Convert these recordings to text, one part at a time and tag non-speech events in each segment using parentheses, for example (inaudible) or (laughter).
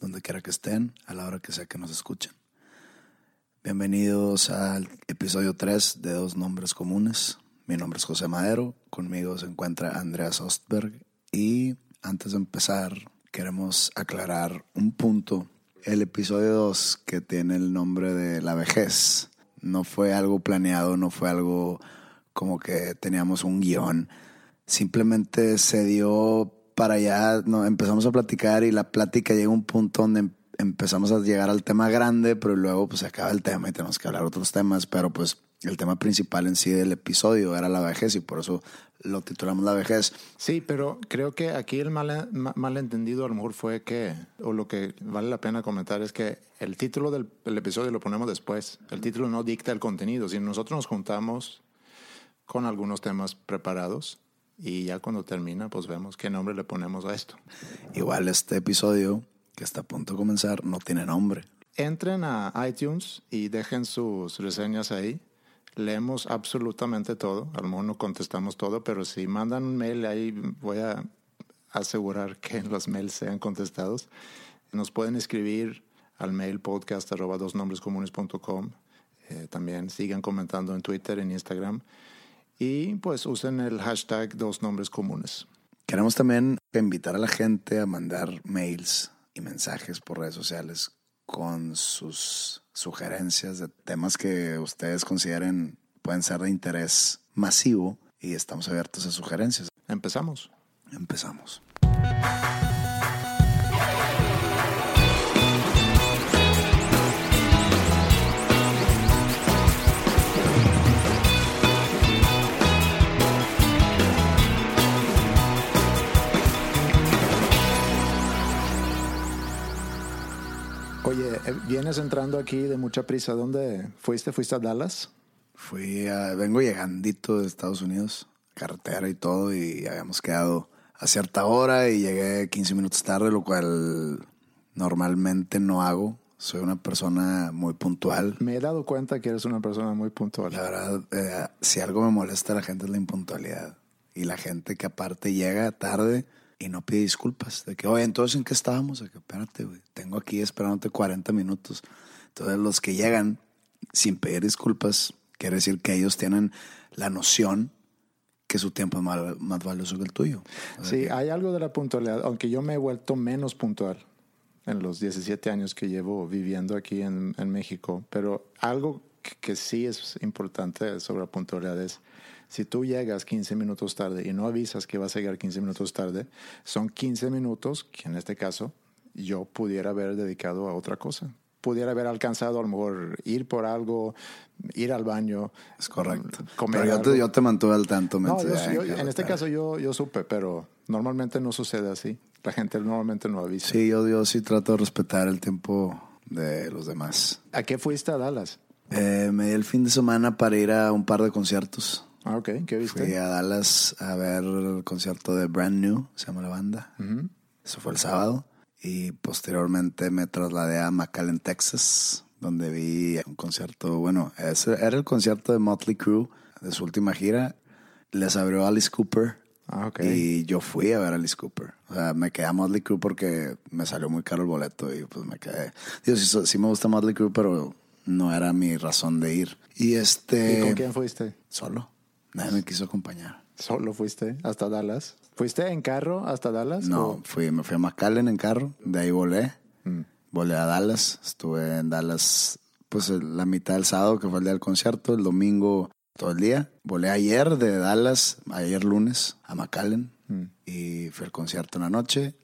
Donde quiera que estén, a la hora que sea que nos escuchen. Bienvenidos al episodio 3 de Dos Nombres Comunes. Mi nombre es José Madero, conmigo se encuentra Andreas Ostberg y antes de empezar queremos aclarar un punto. El episodio 2 que tiene el nombre de la vejez no fue algo planeado, no fue algo como que teníamos un guion. Simplemente se dio para allá no, empezamos a platicar y la plática llega a un punto donde em, empezamos a llegar al tema grande, pero luego pues se acaba el tema y tenemos que hablar otros temas, pero pues el tema principal en sí del episodio era la vejez y por eso lo titulamos La vejez. Sí, pero creo que aquí el mal, malentendido a lo mejor fue que, o lo que vale la pena comentar es que el título del episodio lo ponemos después. El título no dicta el contenido. Si nosotros nos juntamos con algunos temas preparados, y ya cuando termina, pues vemos qué nombre le ponemos a esto. Igual este episodio que está a punto de comenzar no tiene nombre. Entren a iTunes y dejen sus reseñas ahí. Leemos absolutamente todo. A lo mejor no contestamos todo, pero si mandan un mail ahí voy a asegurar que (laughs) los mails sean contestados. Nos pueden escribir al mail podcast arroba dosnombrescomunes.com. Eh, también sigan comentando en Twitter, en Instagram y pues usen el hashtag dos nombres comunes. Queremos también invitar a la gente a mandar mails y mensajes por redes sociales con sus sugerencias de temas que ustedes consideren pueden ser de interés masivo y estamos abiertos a sugerencias. Empezamos. Empezamos. Oye, eh, vienes entrando aquí de mucha prisa. ¿Dónde fuiste? ¿Fuiste a Dallas? Fui a, vengo llegandito de Estados Unidos, carretera y todo, y habíamos quedado a cierta hora y llegué 15 minutos tarde, lo cual normalmente no hago. Soy una persona muy puntual. Me he dado cuenta que eres una persona muy puntual. La verdad, eh, si algo me molesta a la gente es la impuntualidad. Y la gente que aparte llega tarde y no pide disculpas. De que, oye, entonces, ¿en qué estábamos? De que, espérate, güey, tengo aquí esperándote 40 minutos. Entonces, los que llegan sin pedir disculpas, quiere decir que ellos tienen la noción que su tiempo es más, valioso que el tuyo. sí, hay algo de la puntualidad, aunque yo me he vuelto menos puntual en los 17 años que llevo viviendo aquí en, en México, pero algo que, que sí es importante sobre la puntualidad es si tú llegas 15 minutos tarde y no avisas que vas a llegar 15 minutos tarde, son 15 minutos que en este caso yo pudiera haber dedicado a otra cosa. Pudiera haber alcanzado a lo mejor ir por algo, ir al baño. Es correcto. Comer pero yo te, yo te, mantuve al tanto. No, en este caso yo, yo supe, pero normalmente no sucede así. La gente normalmente no avisa. Sí, yo, yo sí trato de respetar el tiempo de los demás. ¿A qué fuiste a Dallas? Eh, me di el fin de semana para ir a un par de conciertos. Ah, ok. ¿Qué viste? Fui a Dallas a ver el concierto de Brand New, se llama la banda. Eso fue el sábado. Y posteriormente me trasladé a McAllen, Texas, donde vi un concierto, bueno, ese era el concierto de Motley Crue, de su última gira. Les abrió Alice Cooper. Ah, ok. Y yo fui a ver a Alice Cooper. O sea, me quedé a Motley Crue porque me salió muy caro el boleto y pues me quedé. Digo, sí, sí me gusta Motley Crue, pero no era mi razón de ir. Y este. ¿Y con quién fuiste? Solo Nadie me quiso acompañar. ¿Solo fuiste hasta Dallas? ¿Fuiste en carro hasta Dallas? No, o- fui, me fui a McAllen en carro, de ahí volé. Volé a Dallas, estuve en Dallas pues la mitad del sábado, que fue el día del concierto, el domingo todo el día. Volé ayer de Dallas, ayer lunes, a McAllen, y fui al concierto en la noche.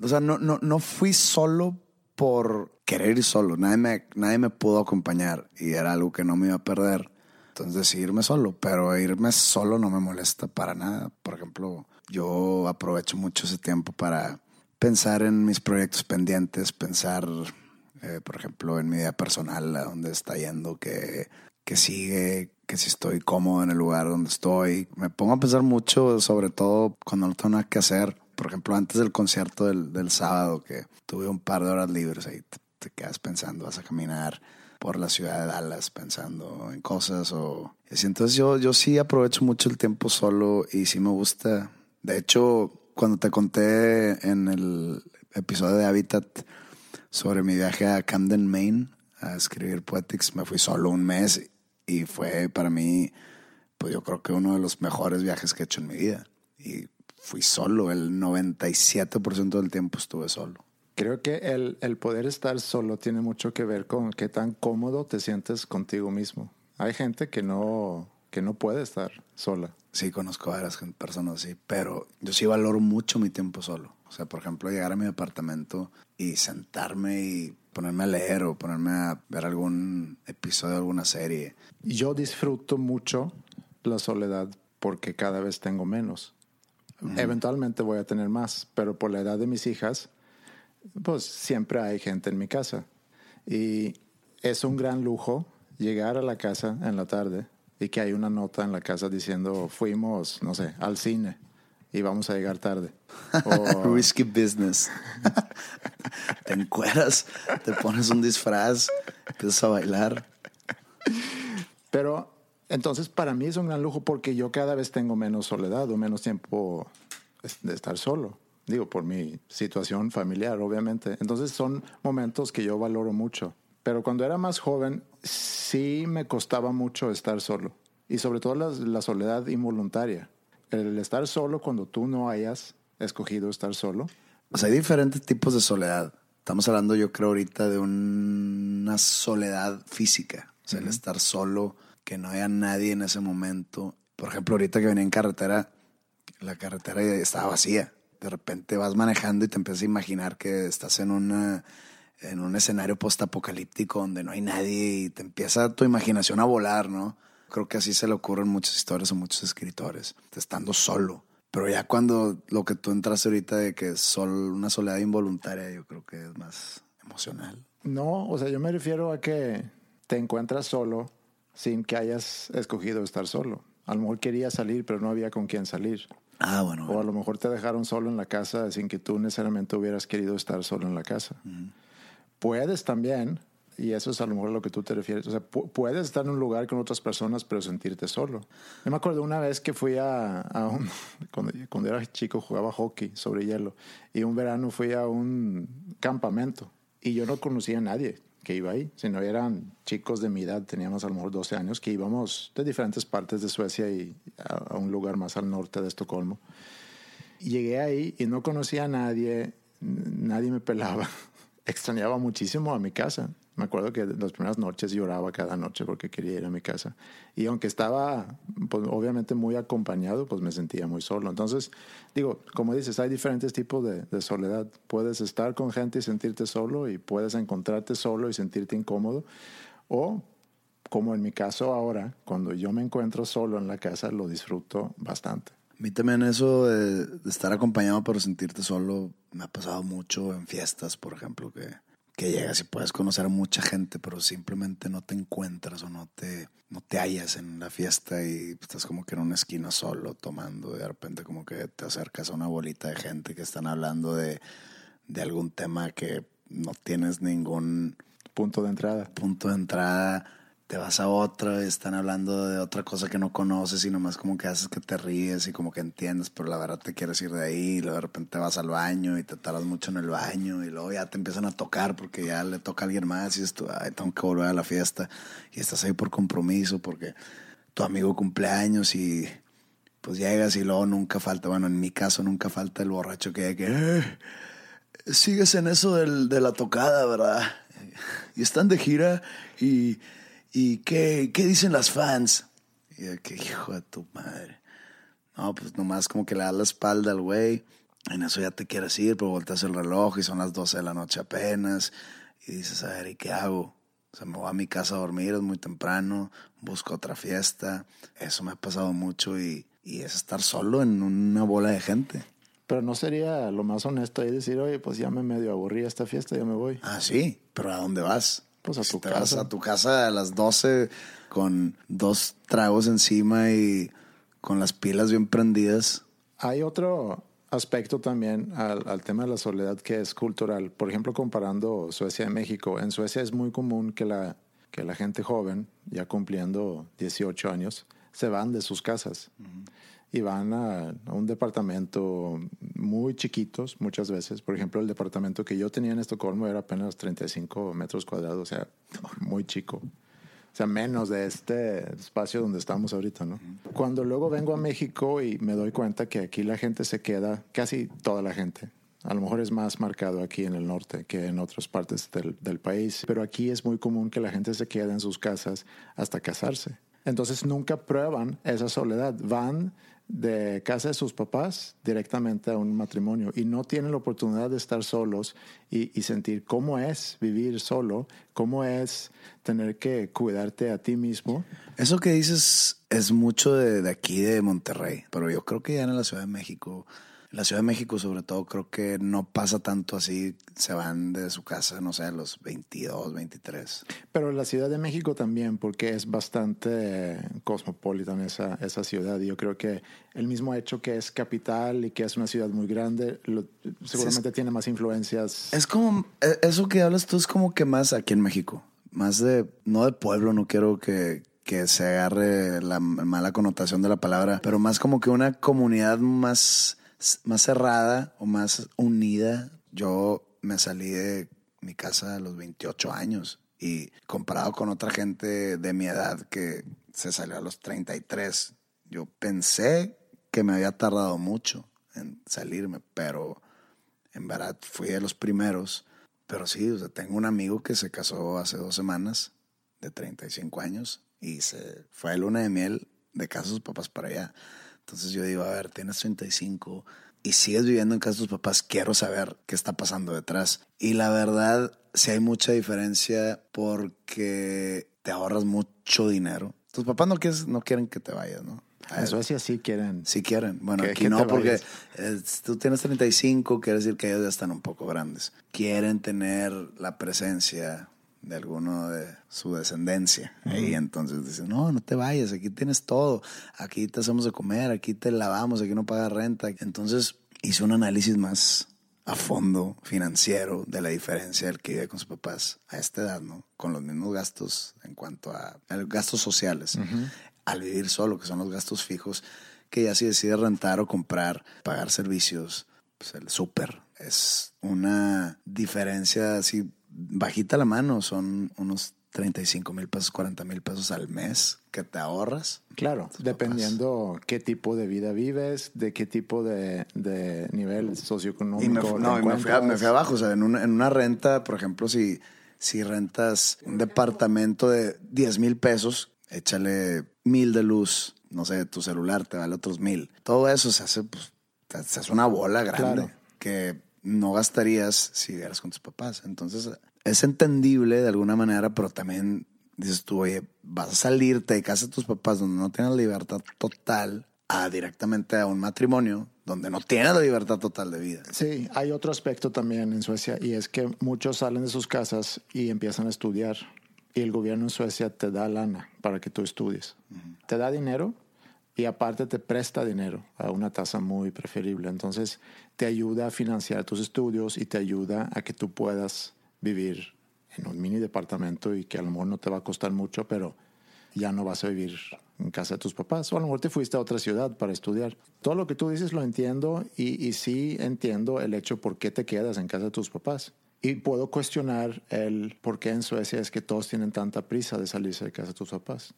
O sea, no, no, no fui solo por querer ir solo, nadie me, nadie me pudo acompañar y era algo que no me iba a perder. Entonces irme solo, pero irme solo no me molesta para nada. Por ejemplo, yo aprovecho mucho ese tiempo para pensar en mis proyectos pendientes, pensar, eh, por ejemplo, en mi vida personal, a dónde está yendo, que, que sigue, que si estoy cómodo en el lugar donde estoy. Me pongo a pensar mucho, sobre todo cuando no tengo nada que hacer. Por ejemplo, antes del concierto del, del sábado, que tuve un par de horas libres ahí, te, te quedas pensando, vas a caminar por la ciudad de Dallas pensando en cosas o entonces yo yo sí aprovecho mucho el tiempo solo y sí me gusta. De hecho cuando te conté en el episodio de Habitat sobre mi viaje a Camden Maine a escribir Poetics me fui solo un mes y fue para mí pues yo creo que uno de los mejores viajes que he hecho en mi vida. Y fui solo el 97% del tiempo estuve solo Creo que el, el poder estar solo tiene mucho que ver con qué tan cómodo te sientes contigo mismo. Hay gente que no, que no puede estar sola. Sí, conozco a varias personas así, pero yo sí valoro mucho mi tiempo solo. O sea, por ejemplo, llegar a mi apartamento y sentarme y ponerme a leer o ponerme a ver algún episodio de alguna serie. Yo disfruto mucho la soledad porque cada vez tengo menos. Eventualmente voy a tener más, pero por la edad de mis hijas, pues siempre hay gente en mi casa. Y es un gran lujo llegar a la casa en la tarde y que hay una nota en la casa diciendo fuimos, no sé, al cine y vamos a llegar tarde. (laughs) O- Risky business. (laughs) te encueras, te pones un disfraz, empiezas a bailar. Pero entonces para mí es un gran lujo porque yo cada vez tengo menos soledad o menos tiempo de estar solo. Digo, por mi situación familiar, obviamente. Entonces son momentos que yo valoro mucho. Pero cuando era más joven, sí me costaba mucho estar solo. Y sobre todo la, la soledad involuntaria. El estar solo cuando tú no hayas escogido estar solo. O sea, hay diferentes tipos de soledad. Estamos hablando, yo creo, ahorita de una soledad física. O sea, el estar solo, que no haya nadie en ese momento. Por ejemplo, ahorita que venía en carretera, la carretera estaba vacía. De repente vas manejando y te empiezas a imaginar que estás en una en un escenario postapocalíptico donde no hay nadie y te empieza tu imaginación a volar, ¿no? Creo que así se le ocurren muchas historias a muchos escritores, estando solo. Pero ya cuando lo que tú entras ahorita de que es una soledad involuntaria, yo creo que es más emocional. No, o sea, yo me refiero a que te encuentras solo sin que hayas escogido estar solo. A lo mejor querías salir, pero no había con quién salir. Ah, bueno. O a lo mejor te dejaron solo en la casa sin que tú necesariamente hubieras querido estar solo en la casa. Puedes también, y eso es a lo mejor a lo que tú te refieres, o sea, pu- puedes estar en un lugar con otras personas pero sentirte solo. Yo me acuerdo una vez que fui a, a un, (laughs) cuando, cuando era chico jugaba hockey sobre hielo y un verano fui a un campamento y yo no conocía a nadie que iba ahí, sino eran chicos de mi edad, teníamos a lo mejor 12 años, que íbamos de diferentes partes de Suecia y a, un lugar más al norte de Estocolmo. Llegué ahí y no conocía a nadie, nadie me pelaba. (laughs) Extrañaba muchísimo a mi casa. Me acuerdo que las primeras noches lloraba cada noche porque quería ir a mi casa. Y aunque estaba, pues, obviamente muy acompañado, pues me sentía muy solo. Entonces, digo, como dices, hay diferentes tipos de, de soledad. Puedes estar con gente y sentirte solo y puedes encontrarte solo y sentirte incómodo. O, como en mi caso ahora, cuando yo me encuentro solo en la casa, lo disfruto bastante. A mí también eso de, estar acompañado pero sentirte solo me ha pasado mucho en fiestas, por ejemplo, que, que llegas y puedes conocer a mucha gente, pero simplemente no te encuentras o no te, no te hallas en la fiesta y estás como que en una esquina solo tomando. y De repente como que te acercas a una bolita de gente que están hablando de, de algún tema que no tienes ningún Punto de entrada. punto de entrada, te vas a otra, están hablando de otra cosa que no conoces y nomás como que haces que te ríes y como que entiendes, pero la verdad te quieres ir de ahí y luego de repente vas al baño y te tardas mucho en el baño y luego ya te empiezan a tocar porque ya le toca a alguien más y tú, ay, tengo que volver a la fiesta y estás ahí por compromiso porque tu amigo cumpleaños y pues llegas y luego nunca falta, bueno, en mi caso nunca falta el borracho que, que eh, sigues en eso del, de la tocada, ¿verdad? Y están de gira y, y ¿qué, ¿qué dicen las fans? Y yo, que hijo de tu madre. No, pues nomás como que le das la espalda al güey. En eso ya te quieres ir, pero volteas el reloj y son las 12 de la noche apenas. Y dices, a ver, ¿y qué hago? O sea, me voy a mi casa a dormir, es muy temprano, busco otra fiesta. Eso me ha pasado mucho y, y es estar solo en una bola de gente. Pero no sería lo más honesto ahí decir, oye, pues ya me medio aburrí esta fiesta, ya me voy. Ah, sí, pero ¿a dónde vas? Pues a Si tu casa. a tu casa a las 12 con dos tragos encima y con las pilas bien prendidas. Hay otro aspecto también al, al tema de la soledad que es cultural. Por ejemplo, comparando Suecia y México. En Suecia es muy común que la, que la gente joven, ya cumpliendo 18 años, se van de sus casas y van a, a un departamento muy chiquitos muchas veces. Por ejemplo, el departamento que yo tenía en Estocolmo era apenas 35 metros cuadrados, o sea, (laughs) muy chico. O sea, menos de este espacio donde estamos ahorita, ¿no? Cuando luego vengo a México y me doy cuenta que aquí la gente se queda, casi toda la gente. A lo mejor es más marcado aquí en el norte que en otras partes del, del país, pero aquí es muy común que la gente se quede en sus casas hasta casarse. Entonces nunca prueban esa soledad. Van de casa de sus papás directamente a un matrimonio y no tienen la oportunidad de estar solos y, y sentir cómo es vivir solo, cómo es tener que cuidarte a ti mismo. Eso que dices es mucho de, de aquí, de Monterrey, pero yo creo que ya en la Ciudad de México, la Ciudad de México sobre todo, creo que no pasa tanto así, se van de su casa, no sé, a los 22, 23. Pero la Ciudad de México también, porque es bastante cosmopolitan esa, esa ciudad. Y yo creo que el mismo hecho que es capital y que es una ciudad muy grande, lo- seguramente tiene más influencias. Es como, e- eso que hablas tú es como que más aquí en México, más de, no de pueblo, no quiero que, que se agarre la mala connotación de la palabra, pero más como que una comunidad más, más cerrada o más unida. Yo me salí de mi casa a los 28 años y comparado con otra gente de mi edad que se salió a los 33, yo pensé que me había tardado mucho en salirme, pero en verdad fui de los primeros. Pero sí, o sea, tengo un amigo que se casó hace dos semanas, de 35 años, y se fue de luna de miel de casa de sus papás para allá. Entonces yo digo, a ver, tienes 35 y sigues viviendo en casa de tus papás, quiero saber qué está pasando detrás. Y la verdad, sí hay mucha diferencia porque te ahorras mucho dinero. Tus papás no, quieres, no quieren que te vayas, ¿no? A En Suecia sí quieren. si quieren. Bueno, aquí no, porque tú tienes 35, quiere decir que ellos ya están un poco grandes. Quieren tener la presencia de alguno de su descendencia. Y entonces dicen, no, no te vayas, aquí tienes todo. Aquí te hacemos de comer, aquí te lavamos, aquí no pagas renta. Entonces hice un análisis más a fondo financiero de la diferencia del que vive con sus papás a esta edad, ¿no? Con los mismos gastos en cuanto a, a gastos sociales. Al vivir solo, que son los gastos fijos, que ya si decide rentar o comprar, pagar servicios, pues el súper es una diferencia así bajita la mano, son unos 35 mil pesos, 40 mil pesos al mes que te ahorras. Claro, dependiendo qué tipo de vida vives, de qué tipo de, de nivel socioeconómico. Y me, no, y me, fui, me abajo, o sea, en una, en una renta, por ejemplo, si, si rentas un departamento de 10 mil pesos, échale mil de luz, no sé, tu celular te vale otros mil. Todo eso se hace, pues, se hace una bola grande Claro. que no gastarías si vivieras con tus papás. Entonces, es entendible de alguna manera, pero también dices tú, oye, vas a salirte de casa de tus papás donde no tienes libertad total a directamente a un matrimonio donde no tienes la libertad total de vida. Sí, hay otro aspecto también en Suecia y es que muchos salen de sus casas y empiezan a estudiar y el gobierno en Suecia te da lana para que tú estudies. Te da dinero y aparte te presta dinero a una tasa muy preferible. Entonces te ayuda a financiar tus estudios y te ayuda a que tú puedas vivir en un mini departamento y que a lo mejor no te va a costar mucho, pero ya no vas a vivir en casa de tus papás o a lo mejor te fuiste a otra ciudad para estudiar. Todo lo que tú dices lo entiendo y, y sí entiendo el hecho por qué te quedas en casa de tus papás. Y puedo cuestionar el por qué en Suecia es que todos tienen tanta prisa de salirse de casa de tus papás.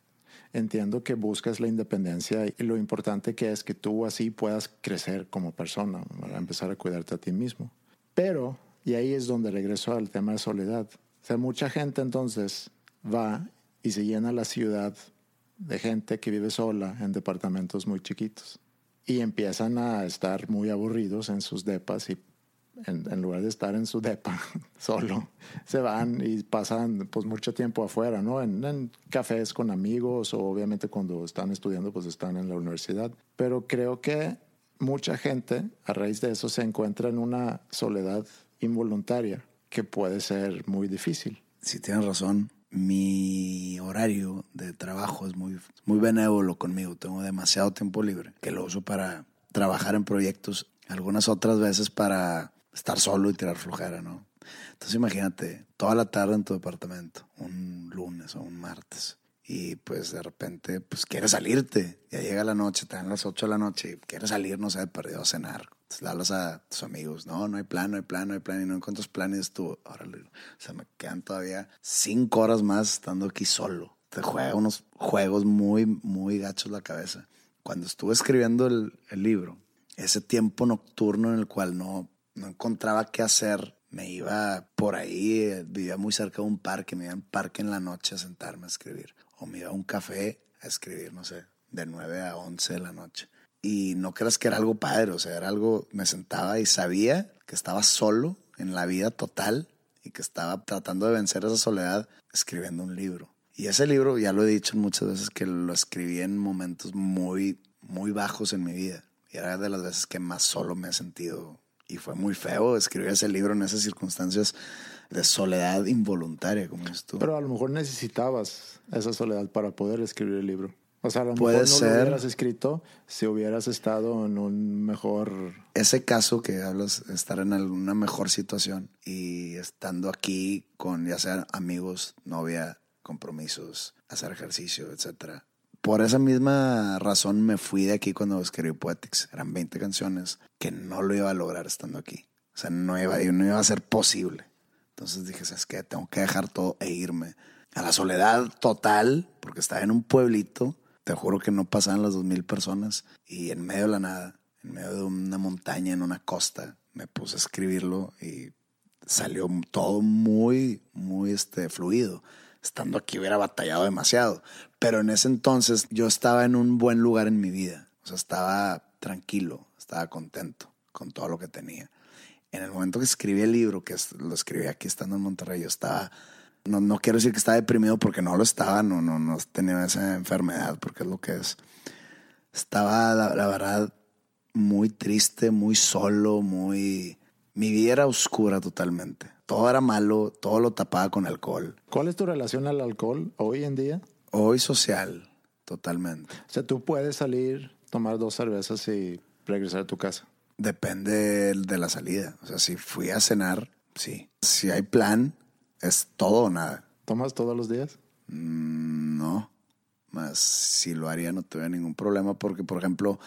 Entiendo que buscas la independencia y lo importante que es que tú así puedas crecer como persona, para empezar a cuidarte a ti mismo. Pero, y ahí es donde regreso al tema de soledad. O mucha gente entonces va y se llena la ciudad de gente que vive sola en departamentos muy chiquitos y empiezan a estar muy aburridos en sus depas en, lugar de estar en su depa (laughs) solo, se van y pasan pues mucho tiempo afuera, ¿no? En, en, cafés con amigos o obviamente cuando están estudiando pues están en la universidad. Pero creo que mucha gente a raíz de eso se encuentra en una soledad involuntaria que puede ser muy difícil. Si tienes razón mi horario de trabajo es muy, muy benévolo conmigo. Tengo demasiado tiempo libre que lo uso para trabajar en proyectos, algunas otras veces para estar solo y tirar flojera, ¿no? Entonces imagínate, toda la tarde en tu departamento, un lunes o un martes, y pues de repente, pues quieres salirte, ya llega la noche, te dan las 8 de la noche y quieres salir, no sé, perdido a cenar le hablas a tus amigos, no, no hay plan, no hay plan, no hay plan, y no encuentras planes tú, órale, o sea, me quedan todavía cinco horas más estando aquí solo. Te juega unos juegos muy, muy gachos la cabeza. Cuando estuve escribiendo el, el libro, ese tiempo nocturno en el cual no, no encontraba qué hacer, me iba por ahí, vivía muy cerca de un parque, me iba en parque en la noche a sentarme a escribir, o me iba a un café a escribir, no sé, de 9 a 11 de la noche y no creas que era algo padre, o sea, era algo, me sentaba y sabía que estaba solo en la vida total y que estaba tratando de vencer esa soledad escribiendo un libro. Y ese libro, ya lo he dicho muchas veces, que lo escribí en momentos muy, muy bajos en mi vida. Y era de las veces que más solo me he sentido. Y fue muy feo escribir ese libro en esas circunstancias de soledad involuntaria, como tú. Pero a lo mejor necesitabas esa soledad para poder escribir el libro. O sea, a lo Puede mejor no ser. lo hubieras escrito si hubieras estado en un mejor... Ese caso que hablas, estar en una mejor situación y estando aquí con ya sea amigos, novia, compromisos, hacer ejercicio, etcétera. Por esa misma razón me fui de aquí cuando escribí Poetics. Eran 20 canciones que no lo iba a lograr estando aquí. O sea, no iba, no iba a ser posible. Entonces dije, ¿sabes qué? Tengo que dejar todo e irme a la soledad total, porque estaba en un pueblito te juro que no pasaban las dos mil personas y en medio de la nada, en medio de una montaña, en una costa, me puse a escribirlo y salió todo muy, muy este, fluido. Estando aquí hubiera batallado demasiado, pero en ese entonces yo estaba en un buen lugar en mi vida, o sea, estaba tranquilo, estaba contento con todo lo que tenía. En el momento que escribí el libro, que lo escribí aquí estando en Monterrey, yo estaba no, no quiero decir que estaba deprimido porque no lo estaba, no, no, no tenía esa enfermedad, porque es lo que es. Estaba, la, la verdad, muy triste, muy solo, muy... Mi vida era oscura totalmente. Todo era malo, todo lo tapaba con alcohol. ¿Cuál es tu relación al alcohol hoy en día? Hoy social, totalmente. O sea, tú puedes salir, tomar dos cervezas y regresar a tu casa. Depende de la salida. O sea, si fui a cenar, sí. Si hay plan, es todo o nada. ¿Tomas todos los días? Mm, no. Más si lo haría no tuviera ningún problema porque, por ejemplo,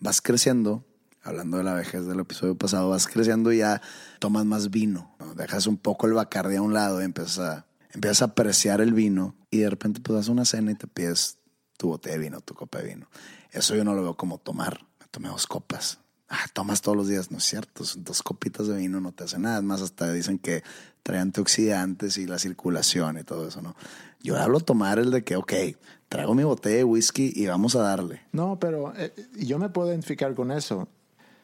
vas creciendo, hablando de la vejez del episodio pasado, vas creciendo y ya tomas más vino. ¿no? Dejas un poco el bacardi a un lado y empiezas a, empiezas a apreciar el vino y de repente pues una cena y te pides tu botella de vino, tu copa de vino. Eso yo no lo veo como tomar. Me tomé dos copas. Ah, tomas todos los días, no es cierto. Dos copitas de vino no te hacen nada. más, hasta dicen que trae antioxidantes y la circulación y todo eso, ¿no? Yo hablo tomar el de que, ok, traigo mi botella de whisky y vamos a darle. No, pero eh, yo me puedo identificar con eso.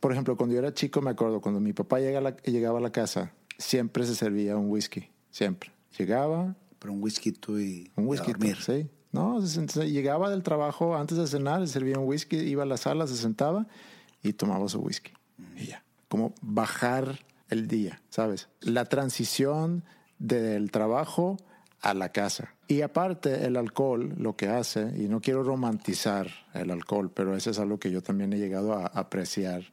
Por ejemplo, cuando yo era chico, me acuerdo, cuando mi papá llega a la, llegaba a la casa, siempre se servía un whisky. Siempre. Llegaba. Pero un whisky tú y. Un whisky, dormir. sí. No, se, se, llegaba del trabajo antes de cenar, se servía un whisky, iba a la sala, se sentaba y tomaba su whisky. Y ya. Como bajar el día, ¿sabes? La transición del trabajo a la casa. Y aparte, el alcohol lo que hace, y no quiero romantizar el alcohol, pero eso es algo que yo también he llegado a apreciar,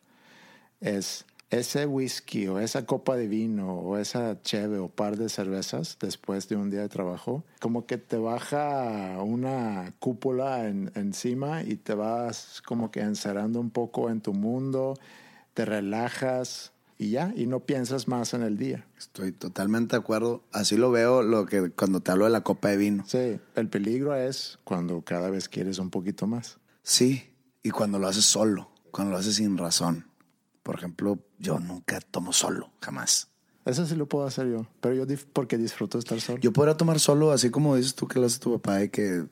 es ese whisky o esa copa de vino o esa cheve o par de cervezas después de un día de trabajo, como que te baja una cúpula en, encima y te vas como que encerrando un poco en tu mundo, te relajas, y ya, y no piensas más en el día. Estoy totalmente de acuerdo. Así lo veo lo que cuando te hablo de la copa de vino. Sí, el peligro es cuando cada vez quieres un poquito más. Sí, y cuando lo haces solo, cuando lo haces sin razón. Por ejemplo, yo nunca tomo solo, jamás. Eso sí lo puedo hacer yo, pero yo dif- porque disfruto estar solo. Yo podría tomar solo, así como dices tú que lo hace tu papá, de que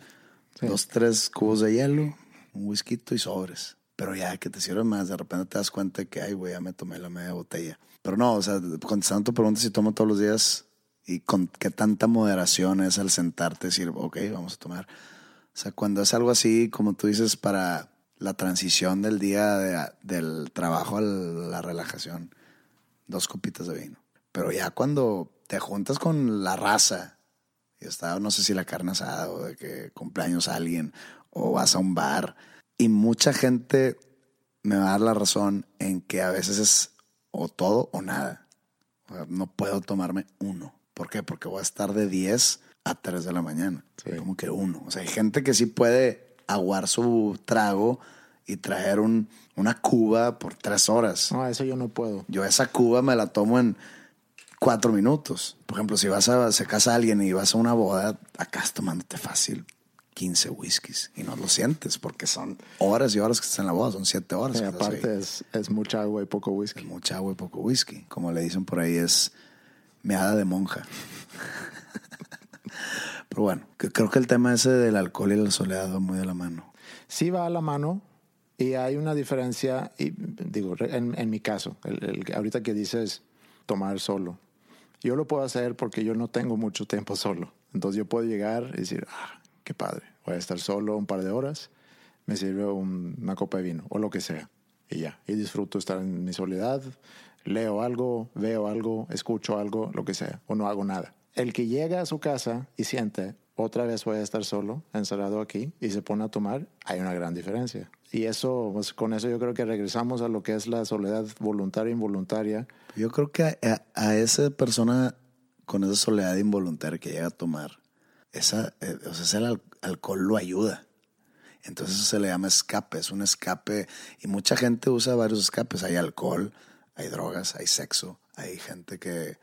Sí. dos, tres cubos de hielo, un whisky y sobres. Pero ya que te sirve más, de repente te das cuenta que, ay, güey, ya me tomé la media botella. Pero no, o sea, contestando tu pregunta si tomo todos los días y con qué tanta moderación es al sentarte decir, ok, vamos a tomar. O sea, cuando es algo así, como tú dices, para la transición del día de- del trabajo a la relajación, dos copitas de vino. Pero ya cuando te juntas con la raza y está, no sé si la carne asada o de que cumpleaños a alguien o vas a un bar y mucha gente me va a dar la razón en que a veces es o todo o nada. O sea, no puedo tomarme uno. ¿Por qué? Porque voy a estar de 10 a 3 de la mañana. Sí. Como que uno. O sea, hay gente que sí puede aguar su trago y traer un, una cuba por tres horas. No, eso yo no puedo. Yo esa cuba me la tomo en cuatro minutos. Por ejemplo, si vas a, se casa alguien y vas a una boda, acá estás tomándote fácil 15 whiskies y no lo sientes porque son horas y horas que estás en la boda, son siete horas. Y que aparte es, es mucha agua y poco Es whisky. mucha agua y poco whisky. Como le dicen por ahí, es meada de monja. (laughs) Pero bueno, que- creo que el tema ese del alcohol y la soledad va muy de la mano. Sí va a la mano y hay una diferencia, y digo, en, en mi caso, el, el- ahorita que dices tomar solo, yo lo puedo hacer porque yo no tengo mucho tiempo (laughs) solo. Entonces yo puedo llegar y decir, ah, qué padre, voy a estar solo un par de horas, me sirve un- una copa de vino o lo que sea. Y ya, y disfruto estar en mi soledad, leo algo, veo algo, escucho algo, lo que sea, o no hago nada. El que llega a su casa y siente, otra vez voy a estar solo, encerrado aquí, y se pone a tomar, hay una gran diferencia. Y eso, pues, con eso yo creo que regresamos a lo que es la soledad voluntaria e involuntaria. Yo creo que a, esa persona con esa soledad involuntaria que llega a tomar, esa, eh, o sea, ese al- alcohol lo ayuda. Entonces se le llama escape, es un escape. Y mucha gente usa varios escapes. Hay alcohol, hay drogas, hay sexo, hay gente que,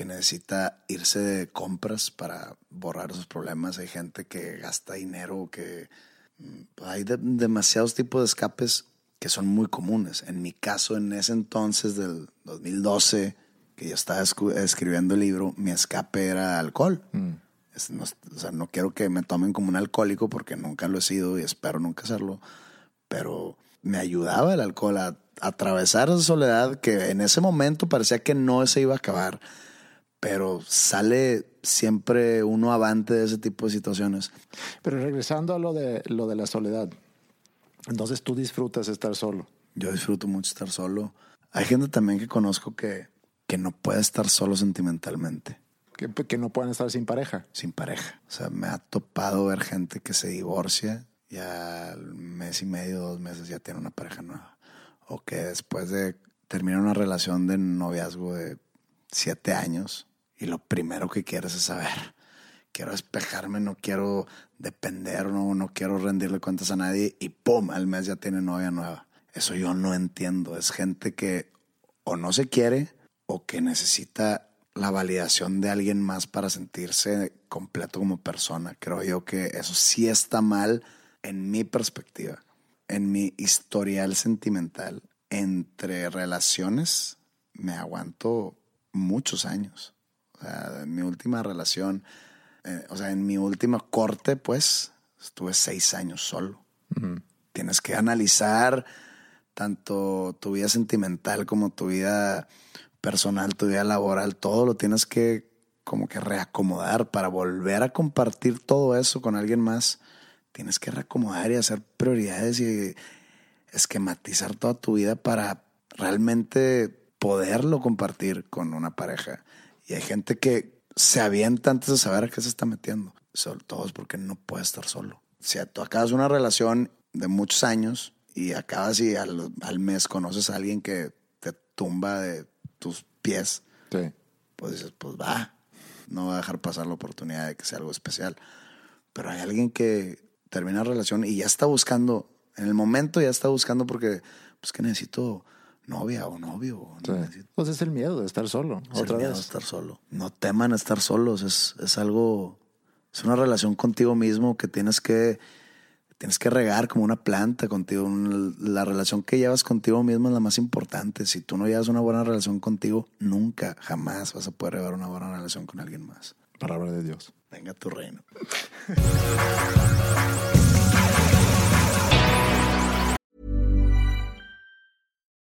que necesita irse de compras para borrar esos problemas. Hay gente que gasta dinero, que mm, hay de- demasiados tipos de escapes que son muy comunes. En mi caso, en ese entonces del 2012, que yo estaba escribiendo el libro, mi escape era alcohol. Es- no, o sea, no quiero que me tomen como un alcohólico porque nunca lo he sido y espero nunca serlo, pero me ayudaba el alcohol a, a atravesar esa soledad que en ese momento parecía que no se iba a acabar, pero sale siempre uno avante de ese tipo de situaciones. Pero regresando a lo de, lo de la soledad, entonces tú disfrutas estar solo. Yo disfruto mucho estar solo. Hay gente también que conozco que, que no puede estar solo sentimentalmente. Que, que no pueden estar sin pareja. sin pareja. O sea, me ha topado ver gente que se divorcia y al mes y medio, dos meses ya tiene una pareja nueva. O que después de terminar una relación de noviazgo de siete años y lo primero que quieres es saber. Quiero despejarme, no quiero depender, no, no quiero rendirle cuentas a nadie y ¡pum! Al mes ya tiene novia nueva. Eso yo no entiendo. Es gente que o no se quiere o que necesita la validación de alguien más para sentirse completo como persona. Creo yo que eso sí está mal en mi perspectiva, en mi historial sentimental. Entre relaciones me aguanto muchos años. O sea, en mi última relación, eh, o sea, en mi última corte, pues, estuve seis años solo. Tienes que analizar tanto tu vida sentimental como tu vida personal, tu vida laboral, todo lo tienes que como que reacomodar para volver a compartir todo eso con alguien más. Tienes que reacomodar y hacer prioridades y esquematizar toda tu vida para realmente poderlo compartir con una pareja. Y hay gente que se avienta antes de saber a qué se está metiendo. Sobre todo es porque no puede estar solo. Si tú acabas una relación de muchos años y acabas y al, al mes conoces a alguien que te tumba de tus pies, Sí. pues dices, pues va, no va a dejar pasar la oportunidad de que sea algo especial. Pero hay alguien que termina la relación y ya está buscando, en el momento ya está buscando porque, pues que necesito novia o novio. Sí. Pues es el miedo de estar solo, Es el otra miedo vez. a estar solo. No teman estar solos. Es, es algo, es una relación contigo mismo que tienes que, tienes que regar como una planta contigo. La relación que llevas contigo mismo es la más importante. Si tú no llevas una buena relación contigo, nunca, jamás vas a poder llevar una buena relación con alguien más. Palabra de Dios. Venga tu reino. (laughs)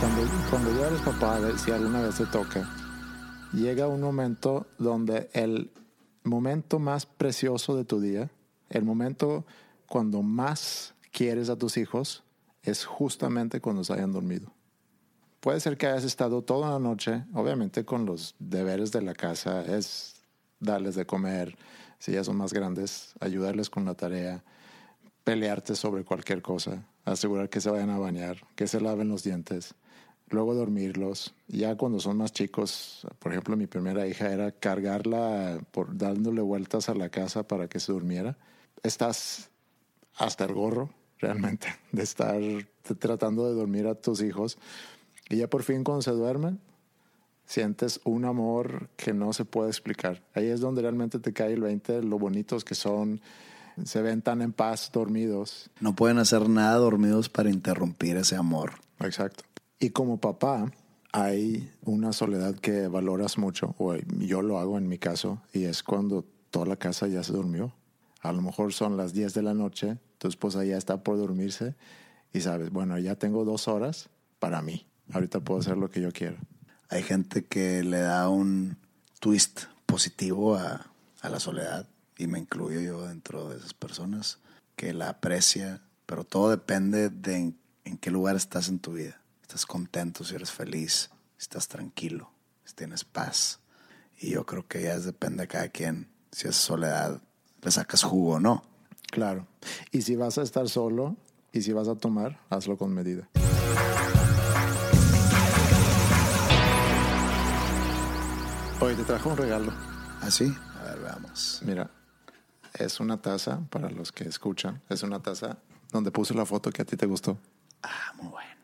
Cuando, cuando eres papá, si alguna vez te toca, llega un momento donde el momento más precioso de tu día, el momento cuando más quieres a tus hijos, es justamente cuando se hayan dormido. Puede ser que hayas estado toda la noche, obviamente con los deberes de la casa, es darles de comer, si ya son más grandes, ayudarles con la tarea, pelearte sobre cualquier cosa, asegurar que se vayan a bañar, que se laven los dientes, luego dormirlos. Ya cuando son más chicos, por ejemplo, mi primera hija era cargarla por dándole vueltas a la casa para que se durmiera. Estás hasta el gorro, realmente, (laughs) de estar tratando de dormir a tus hijos. Y ya por fin cuando se duermen, sientes un amor que no se puede explicar. Ahí es donde realmente te cae el 20, lo bonitos que son, se ven tan en paz dormidos. No pueden hacer nada dormidos para interrumpir ese amor. Exacto. Y como papá, hay una soledad que valoras mucho, o yo lo hago en mi caso, y es cuando toda la casa ya se durmió. A lo mejor son las 10 de la noche, tu esposa ya está por dormirse, y sabes, bueno, ya tengo dos horas para mí. Ahorita puedo hacer lo que yo quiera. Hay gente que le da un twist positivo a, a la soledad y me incluyo yo dentro de esas personas que la aprecia, pero todo depende de en, en qué lugar estás en tu vida. Estás contento, si eres feliz, si estás tranquilo, si tienes paz. Y yo creo que ya es- depende de cada quien si esa soledad le sacas jugo o no. Claro. Y si vas a estar solo y si vas a tomar, hazlo con medida. Hoy te trajo un regalo. ¿Así? A ver, veamos. Mira, es una taza para los que escuchan. Es una taza donde puse la foto que a ti te gustó. Ah, muy buena.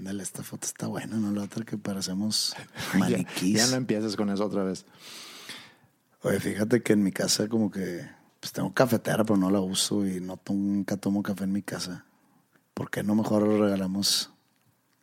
Ándale, esta foto está buena, ¿no? La otra que parecemos (laughs) maniquís. ya no empieces con eso otra vez. Oye, fíjate que en mi casa como que pues tengo cafetera, pero no la uso y no nunca tomo café en mi casa. ¿Por qué no mejor lo regalamos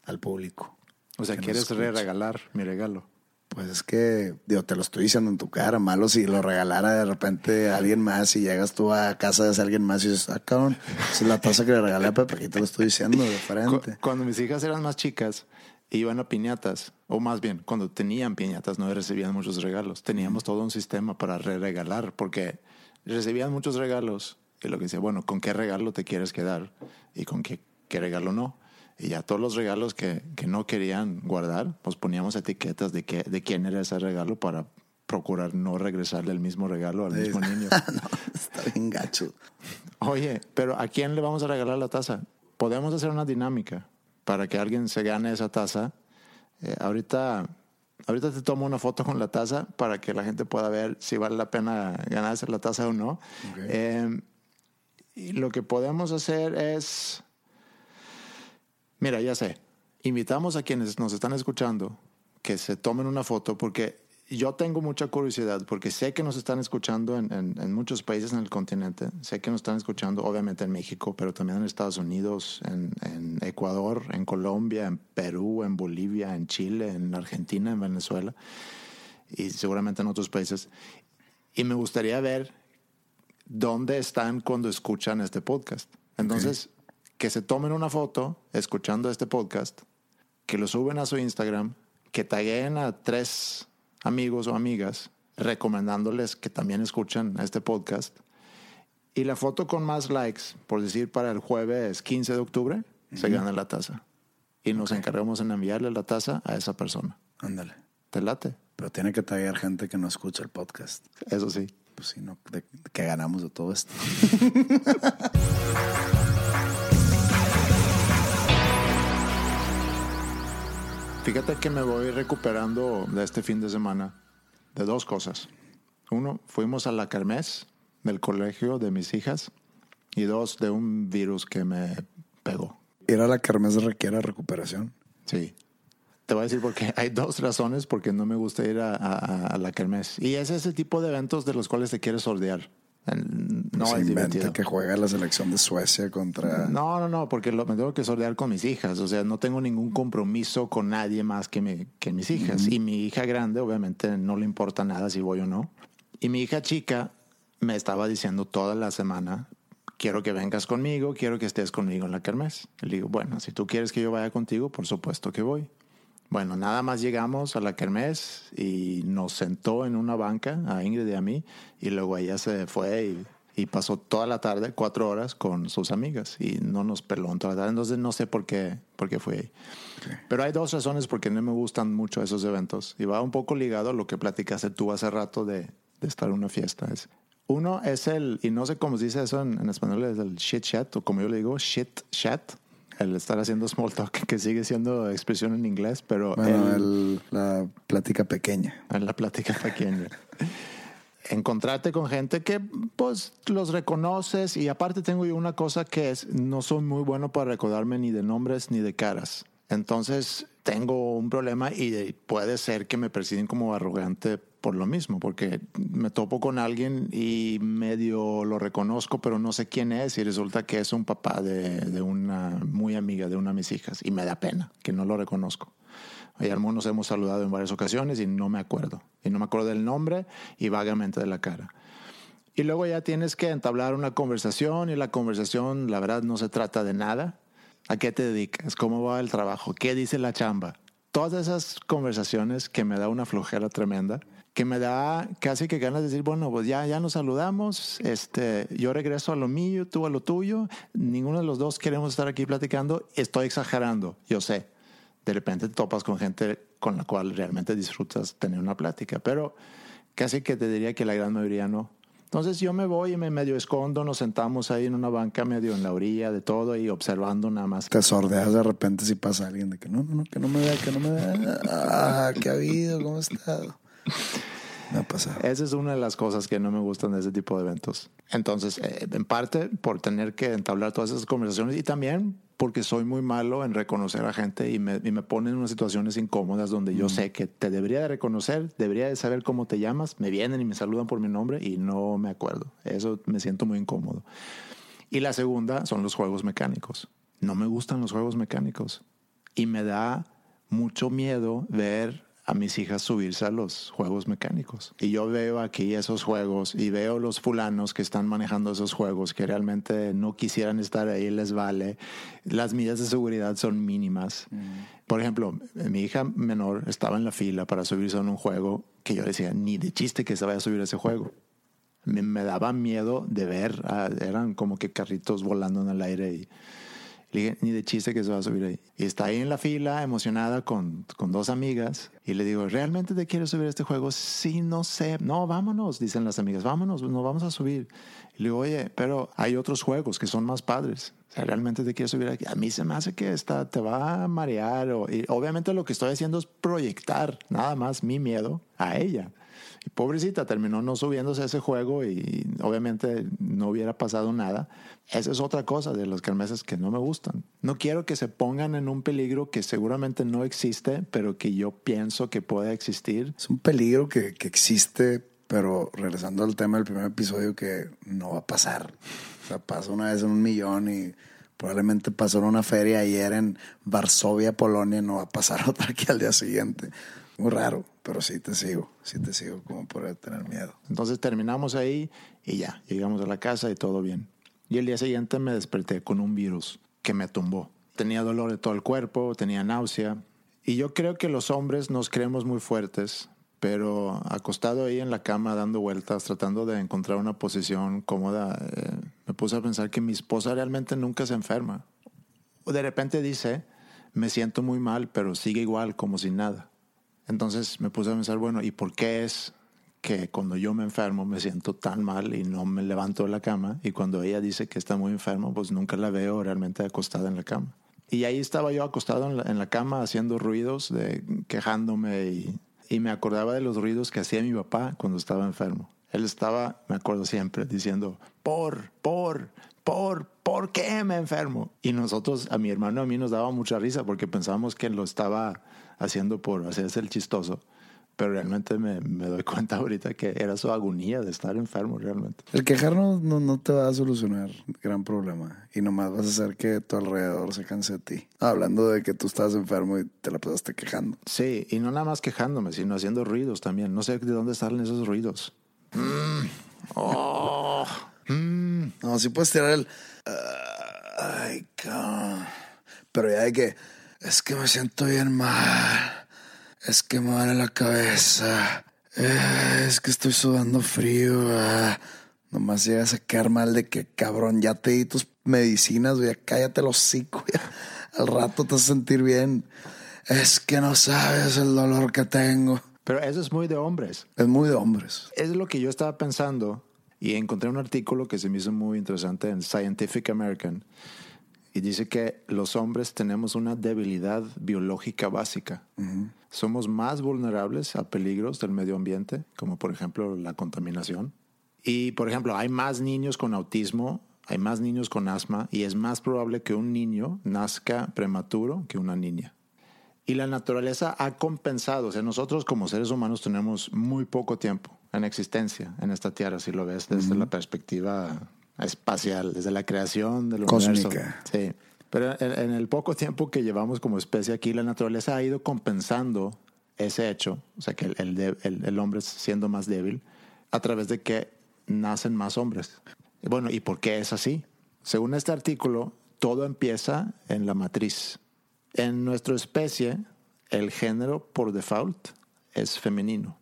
al público? O sea, quieres escuche. regalar mi regalo. Pues es que, digo, te lo estoy diciendo en tu cara, malo si lo regalara de repente a alguien más y llegas tú a casa de alguien más y dices, ah, cabrón, esa es la taza que le regalé a Pepe, aquí te lo estoy diciendo de frente. Cuando mis hijas eran más chicas, iban a piñatas, o más bien, cuando tenían piñatas no recibían muchos regalos. Teníamos todo un sistema para re regalar, porque recibían muchos regalos. Y lo que decía, bueno, ¿con qué regalo te quieres quedar? Y con qué, qué regalo no. Y ya todos los regalos que, que no querían guardar, pues poníamos etiquetas de, qué, de quién era ese regalo para procurar no regresarle el mismo regalo al mismo niño. (laughs) no, está bien gacho. Oye, pero ¿a quién le vamos a regalar la taza? Podemos hacer una dinámica para que alguien se gane esa taza. Eh, ahorita, ahorita te tomo una foto con la taza para que la gente pueda ver si vale la pena ganarse la taza o no. Eh, y lo que podemos hacer es, mira, ya sé, invitamos a quienes nos están escuchando que se tomen una foto porque yo tengo mucha curiosidad porque sé que nos están escuchando en, en, en, muchos países en el continente. Sé que nos están escuchando, obviamente, en México, pero también en Estados Unidos, en, en, Ecuador, en Colombia, en Perú, en Bolivia, en Chile, en Argentina, en Venezuela y seguramente en otros países. Y me gustaría ver dónde están cuando escuchan este podcast. Entonces, que se tomen una foto escuchando este podcast, que lo suben a su Instagram, que taguen a tres amigos o amigas recomendándoles que también escuchen este podcast. Y la foto con más likes, por decir para el jueves 15 de octubre, se gana la taza. Y nos encargamos en enviarle la taza a esa persona. Ándale. ¿Te late? Pero tiene que traer gente que no escucha el podcast. Eso sí. Pues si no, que ganamos de todo esto. (laughs) Fíjate que me voy recuperando de este fin de semana de dos cosas. Uno, fuimos a la kermés del colegio de mis hijas y dos, de un virus que me pegó. ¿Ir a la kermés requiere recuperación? Sí. Te voy a decir porque hay dos razones por qué no me gusta ir a, a, a la kermés. Y es ese tipo de eventos de los cuales te quieres sordear. No se es inventa que juega la selección de Suecia contra. No, no, no, porque lo, me tengo que sordear con mis hijas. O sea, no tengo ningún compromiso con nadie más que, mi, que mis hijas. Y mi hija grande, obviamente, no le importa nada si voy o no. Y mi hija chica me estaba diciendo toda la semana, quiero que vengas conmigo, quiero que estés conmigo en la kermés. Le digo, bueno, si tú quieres que yo vaya contigo, por supuesto que voy. Bueno, nada más llegamos a la kermés y nos sentó en una banca a Ingrid y a mí y luego ella se fue y, y, pasó toda la tarde, cuatro horas con sus amigas y no nos peló en toda la tarde. Entonces no sé por qué, por qué fue ahí. Okay. Pero hay dos razones por qué no me gustan mucho esos eventos y va un poco ligado a lo que platicaste tú hace rato de, de estar en una fiesta. Es, uno es el, y no sé cómo se dice eso en, en español, es el shit chat o como yo le digo, shit chat el estar haciendo small talk, (laughs) que sigue siendo expresión en inglés, pero... Bueno, el, el, la plática pequeña. La plática pequeña. Encontrarte con gente que pues los reconoces y aparte tengo yo una cosa que es, no soy muy bueno para recordarme ni de nombres ni de caras. Entonces tengo un problema y puede ser que me perciben como arrogante por lo mismo, porque me topo con alguien y medio lo reconozco, pero no sé quién es y resulta que es un papá de, de una muy amiga de una de mis hijas y me da pena que no lo reconozco. Ayer nos hemos saludado en varias ocasiones y no me acuerdo. Y no me acuerdo del nombre y vagamente de la cara. Y luego ya tienes que entablar una conversación y la conversación, la verdad, no se trata de nada. ¿A qué te dedicas? ¿Cómo va el trabajo? ¿Qué dice la chamba? Todas esas conversaciones que me da una flojera tremenda, que me da casi que ganas de decir, bueno, pues ya, ya nos saludamos, este, yo regreso a lo mío, tú a lo tuyo, ninguno de los dos queremos estar aquí platicando, estoy exagerando, yo sé. De repente te topas con gente con la cual realmente disfrutas tener una plática, pero casi que te diría que la gran mayoría no. Entonces yo me voy y me medio escondo, nos sentamos ahí en una banca medio en la orilla de todo y observando nada más. Te sordeas de repente si pasa alguien de que no, no, no, que no me vea, que no me vea. Ah, ¿qué ha habido? ¿Cómo ha estado? Me ha pasado. Esa es una de las cosas que no me gustan de ese tipo de eventos. Entonces, eh, en parte por tener que entablar todas esas conversaciones y también porque soy muy malo en reconocer a gente y me, y me pone en unas situaciones incómodas donde yo mm. sé que te debería de reconocer, debería de saber cómo te llamas, me vienen y me saludan por mi nombre y no me acuerdo. Eso me siento muy incómodo. Y la segunda son los juegos mecánicos. No me gustan los juegos mecánicos y me da mucho miedo ver a mis hijas subirse a los juegos mecánicos. Y yo veo aquí esos juegos y veo los fulanos que están manejando esos juegos que realmente no quisieran estar ahí, les vale. Las medidas de seguridad son mínimas. Mm. Por ejemplo, mi hija menor estaba en la fila para subirse a un juego que yo decía, ni de chiste que se vaya a subir a ese juego. Me, me daba miedo de ver, uh, eran como que carritos volando en el aire y le dije, ni de chiste que se va a subir ahí. Y está ahí en la fila, emocionada con, con dos amigas. Y le digo, ¿realmente te quieres subir a este juego? Sí, no sé. No, vámonos, dicen las amigas, vámonos, nos vamos a subir. Y le digo, oye, pero hay otros juegos que son más padres. O sea, ¿realmente te quieres subir aquí? A mí se me hace que esta te va a marear. O, y obviamente lo que estoy haciendo es proyectar nada más mi miedo a ella. Y pobrecita, terminó no subiéndose a ese juego y obviamente no hubiera pasado nada. Esa es otra cosa de los kermeses que no me gustan. No quiero que se pongan en un peligro que seguramente no existe, pero que yo pienso que puede existir. Es un peligro que, que existe, pero regresando al tema del primer episodio, que no va a pasar. O sea, pasa una vez en un millón y probablemente pasó en una feria ayer en Varsovia, Polonia, no va a pasar (laughs) otra aquí al día siguiente. Muy raro, pero sí te sigo, sí te sigo como por tener miedo. Entonces terminamos ahí y ya, llegamos a la casa y todo bien. Y el día siguiente me desperté con un virus que me tumbó. Tenía dolor de todo el cuerpo, tenía náusea. Y yo creo que los hombres nos creemos muy fuertes, pero acostado ahí en la cama dando vueltas, tratando de encontrar una posición cómoda, eh, me puse a pensar que mi esposa realmente nunca se enferma. De repente dice, me siento muy mal, pero sigue igual como sin nada. Entonces me puse a pensar, bueno, ¿y por qué es que cuando yo me enfermo me siento tan mal y no me levanto de la cama? Y cuando ella dice que está muy enfermo, pues nunca la veo realmente acostada en la cama. Y ahí estaba yo acostado en la, cama haciendo ruidos, quejándome y, y me acordaba de los ruidos que hacía mi papá cuando estaba enfermo. Él estaba, me acuerdo siempre, diciendo, por, por, por, ¿por qué me enfermo? Y nosotros, a mi hermano a mí nos daba mucha risa porque pensábamos que lo estaba haciendo por hacerse el chistoso. Pero realmente me, me, doy cuenta ahorita que era su agonía de estar enfermo realmente. El quejarnos no, no, te va a solucionar gran problema. Y nomás vas a hacer que tu alrededor se canse de ti. Hablando de que tú estás enfermo y te la pasaste quejando. Sí, y no nada más quejándome, sino haciendo ruidos también. No sé de dónde salen esos ruidos. Mm. Oh. Mm. No, si puedes tirar el... ay, Pero ya hay que es que me siento bien mal. Es que me vale la cabeza. Eh, es que estoy sudando frío. Ah. Nomás llegas a quedar mal de que, cabrón, ya te di tus medicinas, ya cállate los hocico. Al rato te vas a sentir bien. Es que no sabes el dolor que tengo. Pero eso es muy de hombres. Es muy de hombres. Es lo que yo estaba pensando y encontré un artículo que se me hizo muy interesante en Scientific American y dice que los hombres tenemos una debilidad biológica básica. Somos más vulnerables a peligros del medio ambiente, como por ejemplo la contaminación. Y por ejemplo, hay más niños con autismo, hay más niños con asma y es más probable que un niño nazca prematuro que una niña. Y la naturaleza ha compensado, o sea, nosotros como seres humanos tenemos muy poco tiempo en existencia en esta tierra, si lo ves desde la perspectiva espacial, desde la creación del universo. Sí. Pero en, el poco tiempo que llevamos como especie aquí, la naturaleza ha ido compensando ese hecho, o sea, que el, el, el hombre siendo más débil, a través de que nacen más hombres. Bueno, ¿y por qué es así? Según este artículo, todo empieza en la matriz. En nuestra especie, el género por default es femenino.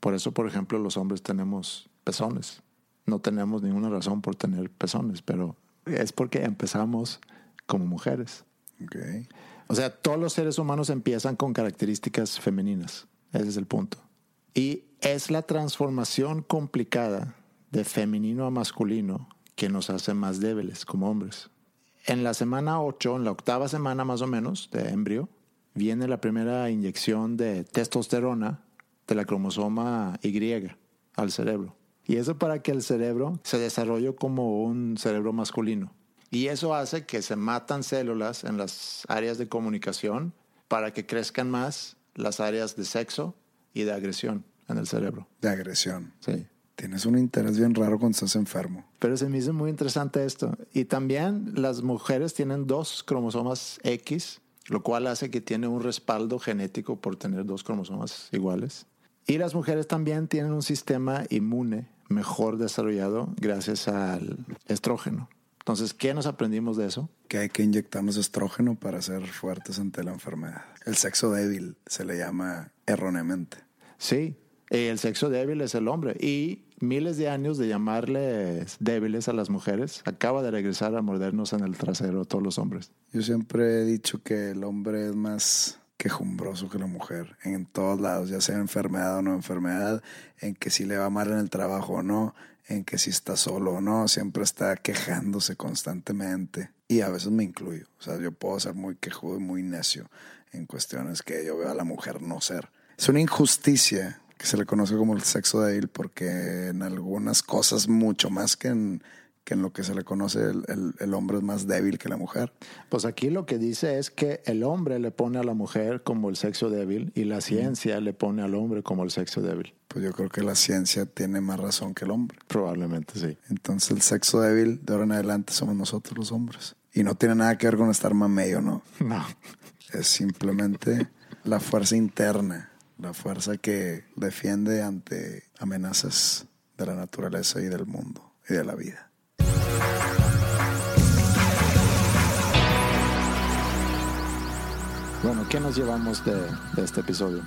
Por eso, por ejemplo, los hombres tenemos pezones no tenemos ninguna razón por tener pezones, pero es porque empezamos como mujeres. O sea, todos los seres humanos empiezan con características femeninas. Ese es el punto. Y es la transformación complicada de femenino a masculino que nos hace más débiles como hombres. En la semana 8, en la octava semana más o menos de embrio, viene la primera inyección de testosterona de la cromosoma Y al cerebro. Y eso para que el cerebro se desarrolle como un cerebro masculino. Y eso hace que se matan células en las áreas de comunicación para que crezcan más las áreas de sexo y de agresión en el cerebro. De agresión. Sí. Tienes un interés bien raro cuando estás enfermo. Pero se me hizo muy interesante esto. Y también las mujeres tienen dos cromosomas X, lo cual hace que tiene un respaldo genético por tener dos cromosomas iguales. Y las mujeres también tienen un sistema inmune mejor desarrollado gracias al estrógeno. Entonces, ¿qué nos aprendimos de eso? Que hay que inyectarnos estrógeno para ser fuertes ante la enfermedad. El sexo débil se le llama erróneamente. Sí, el sexo débil es el hombre. Y miles de años de llamarles débiles a las mujeres acaba de regresar a mordernos en el trasero a todos los hombres. Yo siempre he dicho que el hombre es más quejumbroso que la mujer, en todos lados, ya sea enfermedad o no enfermedad, en que si le va mal en el trabajo o no, en que si está solo o no, siempre está quejándose constantemente. Y a veces me incluyo, o sea, yo puedo ser muy quejudo y muy necio en cuestiones que yo veo a la mujer no ser. Es una injusticia que se le conoce como el sexo débil porque en algunas cosas mucho más que en, que en lo que se le conoce el, el- el hombre es más débil que la mujer. Pues aquí lo que dice es que el hombre le pone a la mujer como el sexo débil y la ciencia le pone al hombre como el sexo débil. Pues yo creo que la ciencia tiene más razón que el hombre. Probablemente sí. Entonces el sexo débil de ahora en adelante somos nosotros los hombres. Y no tiene nada que ver con estar mamello, ¿no? (laughs) No. Es simplemente la fuerza interna, la fuerza que defiende ante amenazas de la naturaleza y del mundo y de la vida. Bueno, ¿qué nos llevamos de, este episodio?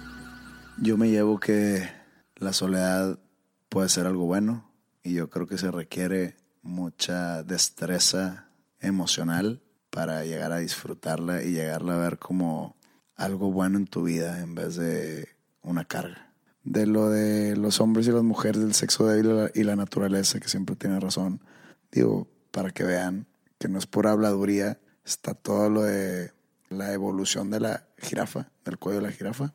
Yo me llevo que la soledad puede ser algo bueno y yo creo que se requiere mucha destreza emocional para llegar a disfrutarla y llegarla a ver como algo bueno en tu vida en vez de una carga. De lo de los hombres y las mujeres, del sexo débil y la naturaleza, que siempre tiene razón, digo, para que vean que no es pura habladuría, está todo lo de la evolución de la jirafa, del cuello de la jirafa.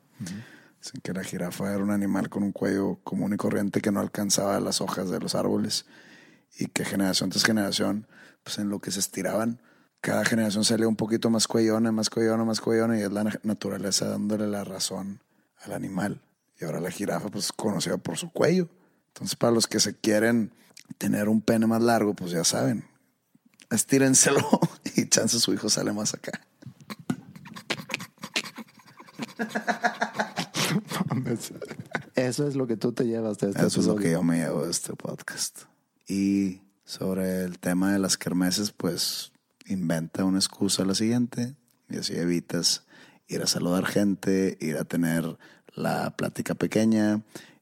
Dicen que la jirafa era un animal con un cuello común y corriente que no alcanzaba las hojas de los árboles y que generación tras generación, pues en lo que se estiraban, cada generación salía un poquito más cuellona, más cuellona, más cuellona y es la na- naturaleza dándole la razón al animal. Y ahora la jirafa pues es conocida por su cuello. Entonces para los que se quieren tener un pene más largo, pues ya saben, estírenselo (laughs) y chance su hijo sale más acá. Eso es lo que tú te llevas de este Eso es lo que yo me llevo de este podcast. Y sobre el tema de las kermeses, pues inventa una excusa a la siguiente y así evitas ir a saludar gente, ir a tener la plática pequeña,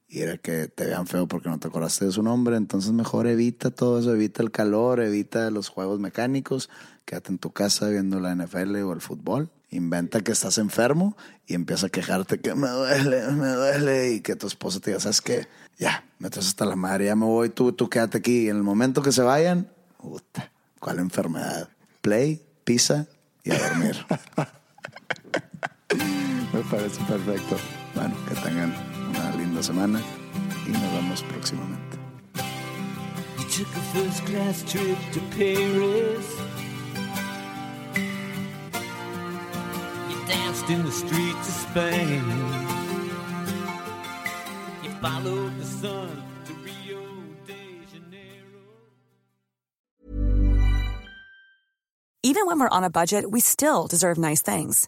ir a que te vean feo porque no te acordaste de su nombre. Entonces mejor evita todo eso, evita el calor, evita los juegos mecánicos, quédate en tu casa viendo la NFL o el fútbol. Inventa que estás enfermo y empieza a quejarte que me duele, me duele y que tu esposa te diga, ¿sabes qué? Ya, me traes hasta la madre, ya me voy, tú, tú quédate aquí. Y en el momento que se vayan, puta, ¿cuál enfermedad? Play, pizza y a dormir. (laughs) Me parece perfecto. bueno, que tengan una linda semana y nos vemos próximamente. You took a first class trip to Paris. You danced in the streets of Spain. You followed the sun to Rio de Janeiro. Even when we're on a budget, we still deserve nice things.